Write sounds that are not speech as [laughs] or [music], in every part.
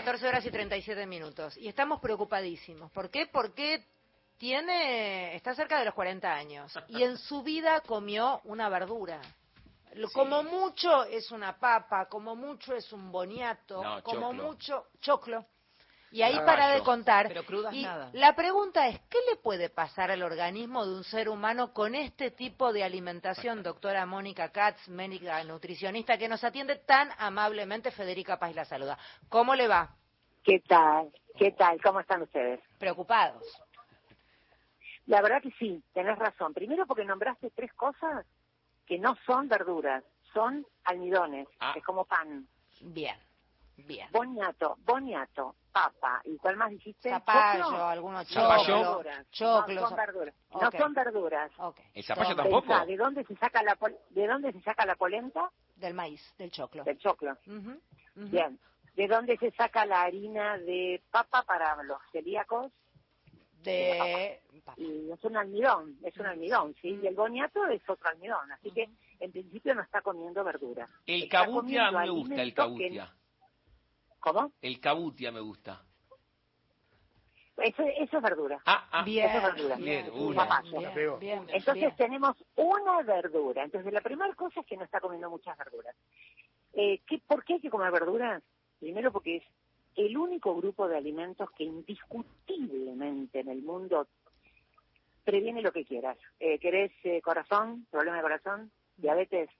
14 horas y 37 minutos. Y estamos preocupadísimos. ¿Por qué? Porque tiene, está cerca de los 40 años. Y en su vida comió una verdura. Como mucho es una papa, como mucho es un boniato, No, como choclo. mucho choclo. Y ahí para de contar. Pero crudas y nada. La pregunta es, ¿qué le puede pasar al organismo de un ser humano con este tipo de alimentación, [laughs] doctora Mónica Katz, médica nutricionista, que nos atiende tan amablemente Federica Paz la saluda? ¿Cómo le va? ¿Qué tal? ¿Qué tal? ¿Cómo están ustedes? Preocupados. La verdad que sí, tenés razón. Primero porque nombraste tres cosas que no son verduras, son almidones, Ah. es como pan. Bien, bien. Boniato, boniato, papa. ¿Y cuál más dijiste? Zapallo, ¿Choclo? algunos choclos. verduras. Choclos. No son verduras. Ok. No son verduras. Ok. ¿El zapallo tampoco? Pensá, ¿de dónde se saca la pol- de dónde se saca la polenta? Del maíz, del choclo. Del choclo. Ujú, ujú. Bien. ¿De dónde se saca la harina de papa para los celíacos? De... y es un almidón, es un almidón, ¿sí? Y el boniato es otro almidón, así que en principio no está comiendo verdura. El Está cabutia me gusta, el que- cabutia. ¿Cómo? El cabutia me gusta. Eso, eso es verdura. Ah, ah. Bien, Eso es verdura. Bien, una. Bien, bien, Entonces bien. tenemos una verdura. Entonces la primera cosa es que no está comiendo muchas verduras. Eh, ¿qué, ¿Por qué hay que comer verduras? Primero porque es el único grupo de alimentos que indiscutiblemente en el mundo previene lo que quieras. Eh, ¿Querés eh, corazón, problema de corazón, diabetes,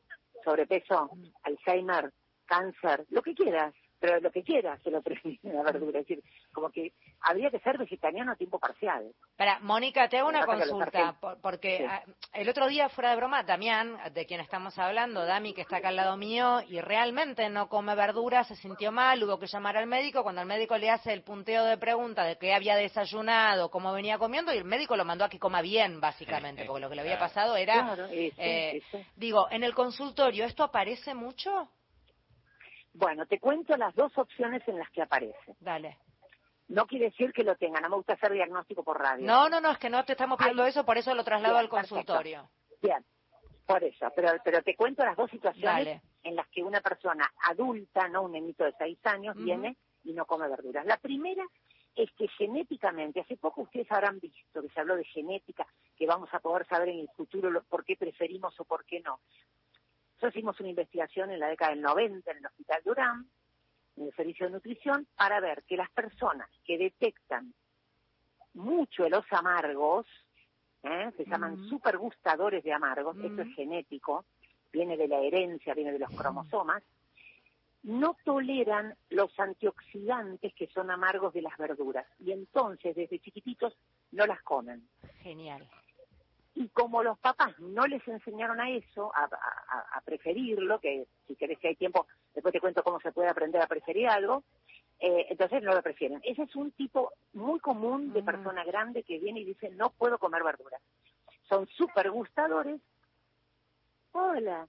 sobrepeso, Alzheimer, cáncer, lo que quieras? Pero lo que quieras se lo previene [laughs] la verdura. Es decir, como que habría que ser vegetariano a tiempo parcial. Para, Mónica, te hago una consulta, porque Sí. ah, el otro día, fuera de broma, Damián, de quien estamos hablando, Dami, que está acá al lado mío, y realmente no come verduras, se sintió mal, hubo que llamar al médico, cuando el médico le hace el punteo de preguntas de qué había desayunado, cómo venía comiendo, y el médico lo mandó a que coma bien, básicamente, [laughs] porque lo que le había pasado era... Claro, sí, eh, sí. Digo, en el consultorio, ¿esto aparece mucho? Bueno, te cuento las dos opciones en las que aparece. Dale. No quiere decir que lo tengan, no me gusta hacer diagnóstico por radio. No, no, no, es que no te estamos pidiendo Ay. eso, por eso lo traslado Bien, al perfecto. consultorio. Bien, por eso, pero, pero te cuento las dos situaciones Dale. en las que una persona adulta, no un nenito de seis años, viene y no come verduras. La primera es que genéticamente, hace poco ustedes habrán visto que se habló de genética, que vamos a poder saber en el futuro lo- por qué preferimos o por qué no. Nosotros hicimos una investigación en la década del 90 en el Hospital Durán, en el Servicio de Nutrición, para ver que las personas que detectan mucho los amargos, ¿eh? se llaman Ujú. supergustadores de amargos, esto es genético, viene de la herencia, viene de los cromosomas, no toleran los antioxidantes que son amargos de las verduras y entonces desde chiquititos no las comen. Genial. Y como los papás no les enseñaron a eso, a, a- a preferirlo, que si querés que hay tiempo, después te cuento cómo se puede aprender a preferir algo, eh, entonces no lo prefieren. Ese es un tipo muy común de Ujú. persona grande que viene y dice, no puedo comer verduras. Son súper gustadores. Hola,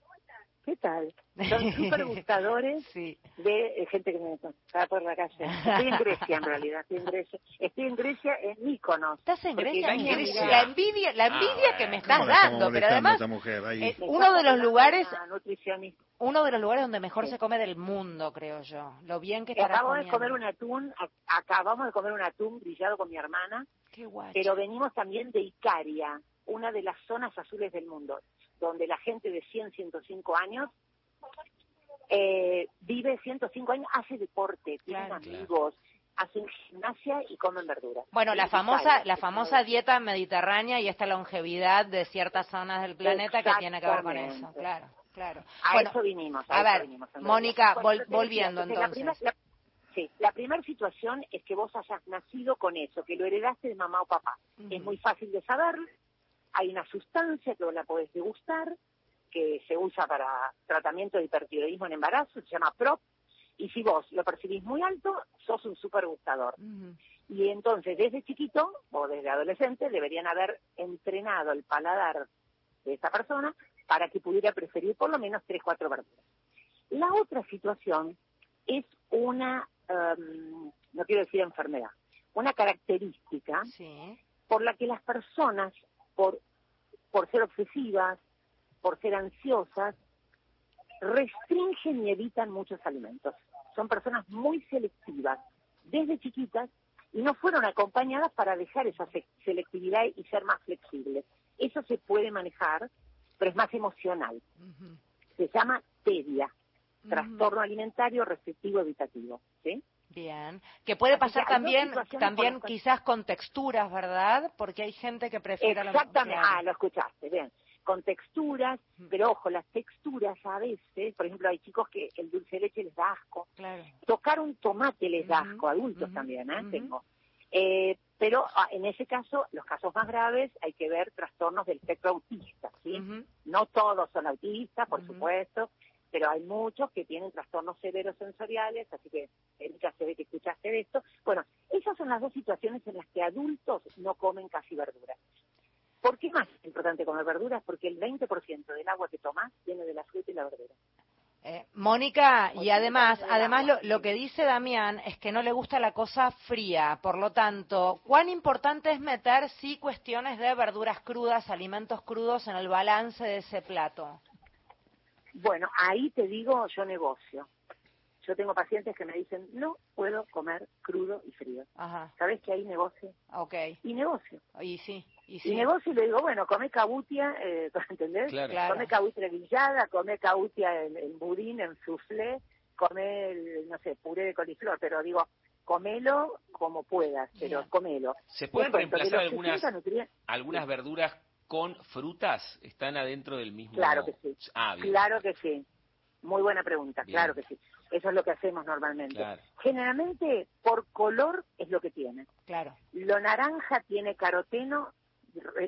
¿qué tal? Son [laughs] súper gustadores Sí. de eh, gente que me está por la calle. Estoy en Grecia en realidad, estoy en Grecia. Estoy en Grecia en Mykonos. ¿Estás en Grecia? La envidia, la Ah, envidia que me estás ¿Cómo la estamos dando, pero además esta mujer eh, uno de los lugares, uno de los lugares donde mejor Sí. se come del mundo, creo yo. Lo bien que Acabamos de comer un atún, acabamos de comer un atún brillado con mi hermana, Qué guay. pero venimos también de Icaria, una de las zonas azules del mundo, donde la gente de 100, 105 años eh, vive 105 años, hace deporte, tienen Claro. amigos, hacen gimnasia y comen verduras. Bueno, la famosa, la famosa dieta mediterránea y esta longevidad de ciertas zonas del planeta que tiene que ver con eso. Claro, claro. A bueno, eso vinimos. a ver, vinimos, Mónica, vol- volviendo la entonces. la- sí, la primera situación es que vos hayas nacido con eso, que lo heredaste de mamá o papá. Es muy fácil de saber. Hay una sustancia que vos la podés degustar, que se usa para tratamiento de hipertiroidismo en embarazo, se llama PROP. Y si vos lo percibís muy alto, sos un supergustador. Ujú. Y entonces, desde chiquito o desde adolescente, deberían haber entrenado el paladar de esta persona para que pudiera preferir por lo menos tres, cuatro verduras. La otra situación es una, em, no quiero decir enfermedad, una característica Sí. por la que las personas, por, por ser obsesivas, por ser ansiosas, restringen y evitan muchos alimentos. Son personas muy selectivas. desde chiquitas y no fueron acompañadas para dejar esa selectividad y ser más flexibles. Eso se puede manejar, pero es más emocional. Se llama TEDIA, trastorno alimentario restrictivo evitativo. ¿sí? Bien, que puede pasar también, también quizás con texturas, ¿verdad? Porque hay gente que prefiere Exactamente, ah, lo escuchaste, bien. Con texturas, pero ojo, las texturas a veces, por ejemplo, hay chicos que el dulce de leche les da asco. Claro. Tocar un tomate les da asco, adultos también, ¿eh? Tengo. Eh, pero ah, en ese caso, los casos más graves, hay que ver trastornos del espectro autista, ¿sí? No todos son autistas, por supuesto, pero hay muchos que tienen trastornos severos sensoriales, así que Erika se ve que escuchaste de esto. Bueno, esas son las dos situaciones en las que adultos no comen casi verduras. ¿Por qué más es importante comer verduras? Porque el 20% del agua que tomas viene de la fruta y la verdura. Eh, Mónica, y además, además lo, lo, que dice Damián es que no le gusta la cosa fría, por lo tanto, ¿cuán importante es meter sí cuestiones de verduras crudas, alimentos crudos en el balance de ese plato? Bueno, ahí te digo, yo negocio. Yo tengo pacientes que me dicen, no puedo comer crudo y frío. Ajá. ¿Sabes que hay negocio? Ok. Y negocio. Y sí. Y, y negocio y le digo, bueno, come cabutia, eh, [laughs] ¿entendés? Claro. Come cabutia grillada, come cabutia en, budín, en soufflé, come, no sé, puré de coliflor, pero digo, comelo como puedas, pero comelo. ¿Se pueden reemplazar algunas, algunas verduras con frutas están adentro del mismo. Claro que sí. Ah, claro que sí. Muy buena pregunta, claro que sí. Eso es lo que hacemos normalmente. Generalmente, por color es lo que tiene. Claro. Lo naranja tiene caroteno,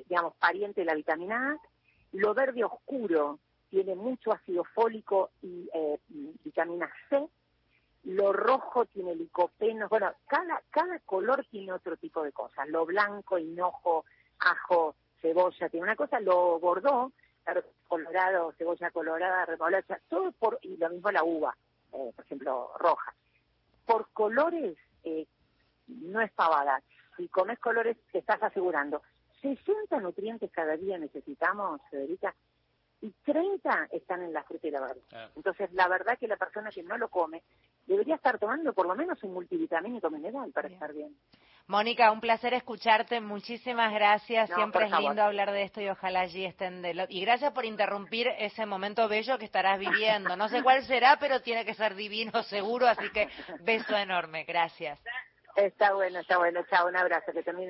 digamos, pariente de la vitamina A. Lo verde oscuro tiene mucho ácido fólico y eh, vitamina C. Lo rojo tiene licopeno. Bueno, cada, cada color tiene otro tipo de cosas. Lo blanco, hinojo, ajo, cebolla, tiene una cosa, lo bordó, colorado, cebolla colorada, remolacha, todo por, y lo mismo la uva, eh, por ejemplo, roja. Por colores, eh, no es pavada. Si comes colores, te estás asegurando. 60 nutrientes cada día necesitamos, Federica, y 30 están en la fruta y la verdura. Entonces, la verdad que la persona que no lo come debería estar tomando por lo menos un multivitamínico mineral para estar bien. Mónica, un placer escucharte. Muchísimas gracias. Siempre es lindo hablar de esto y ojalá allí estén de lo... Y gracias por interrumpir ese momento bello que estarás viviendo. No sé cuál será, pero tiene que ser divino seguro, así que beso enorme. Gracias. Está bueno, está bueno. Chao, un abrazo. Que termine